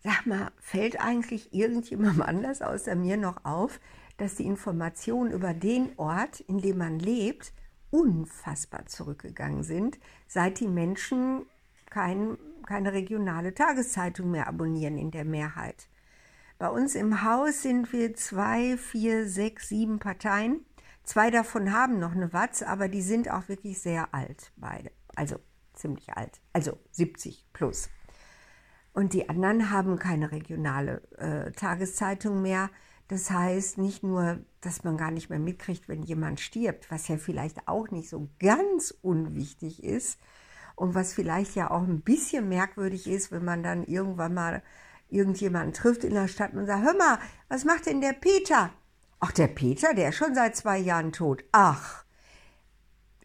Sag mal, fällt eigentlich irgendjemandem anders außer mir noch auf, dass die Informationen über den Ort, in dem man lebt, unfassbar zurückgegangen sind, seit die Menschen kein, keine regionale Tageszeitung mehr abonnieren in der Mehrheit. Bei uns im Haus sind wir zwei, vier, sechs, sieben Parteien. Zwei davon haben noch eine Watz, aber die sind auch wirklich sehr alt, beide. Also ziemlich alt. Also 70 plus. Und die anderen haben keine regionale äh, Tageszeitung mehr. Das heißt nicht nur, dass man gar nicht mehr mitkriegt, wenn jemand stirbt, was ja vielleicht auch nicht so ganz unwichtig ist und was vielleicht ja auch ein bisschen merkwürdig ist, wenn man dann irgendwann mal irgendjemanden trifft in der Stadt und sagt, hör mal, was macht denn der Peter? Ach, der Peter, der ist schon seit zwei Jahren tot. Ach,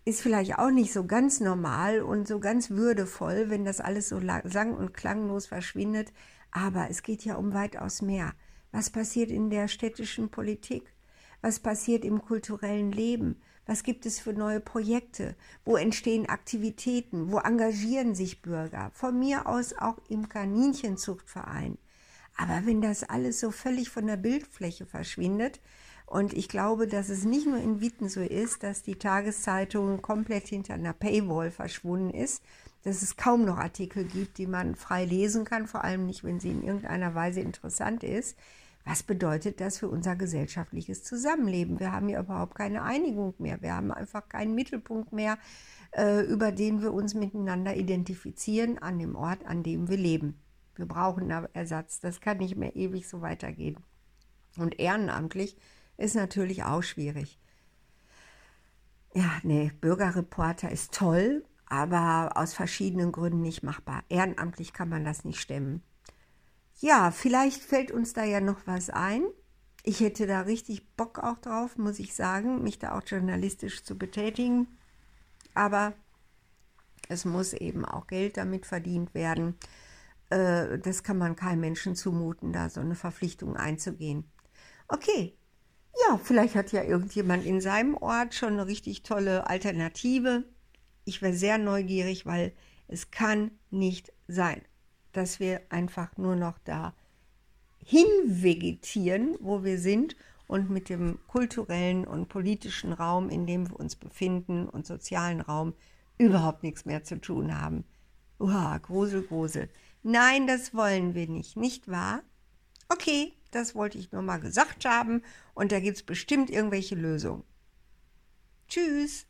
ist vielleicht auch nicht so ganz normal und so ganz würdevoll, wenn das alles so sang- und klanglos verschwindet. Aber es geht ja um weitaus mehr. Was passiert in der städtischen Politik? Was passiert im kulturellen Leben? Was gibt es für neue Projekte? Wo entstehen Aktivitäten? Wo engagieren sich Bürger? Von mir aus auch im Kaninchenzuchtverein. Aber wenn das alles so völlig von der Bildfläche verschwindet, und ich glaube, dass es nicht nur in Witten so ist, dass die Tageszeitung komplett hinter einer Paywall verschwunden ist, dass es kaum noch Artikel gibt, die man frei lesen kann, vor allem nicht, wenn sie in irgendeiner Weise interessant ist, was bedeutet das für unser gesellschaftliches Zusammenleben? Wir haben ja überhaupt keine Einigung mehr. Wir haben einfach keinen Mittelpunkt mehr, äh, über den wir uns miteinander identifizieren an dem Ort, an dem wir leben. Wir brauchen einen Ersatz. Das kann nicht mehr ewig so weitergehen. Und ehrenamtlich ist natürlich auch schwierig. Ja, nee, Bürgerreporter ist toll, aber aus verschiedenen Gründen nicht machbar. Ehrenamtlich kann man das nicht stemmen. Ja, vielleicht fällt uns da ja noch was ein. Ich hätte da richtig Bock auch drauf, muss ich sagen, mich da auch journalistisch zu betätigen. Aber es muss eben auch Geld damit verdient werden. Äh, das kann man keinem Menschen zumuten, da so eine Verpflichtung einzugehen. Okay, ja, vielleicht hat ja irgendjemand in seinem Ort schon eine richtig tolle Alternative. Ich wäre sehr neugierig, weil es kann nicht sein, dass wir einfach nur noch da hinvegetieren, wo wir sind und mit dem kulturellen und politischen Raum, in dem wir uns befinden und sozialen Raum überhaupt nichts mehr zu tun haben. Uah, Grusel, Grusel. Nein, das wollen wir nicht, nicht wahr? Okay, das wollte ich nur mal gesagt haben und da gibt es bestimmt irgendwelche Lösungen. Tschüss.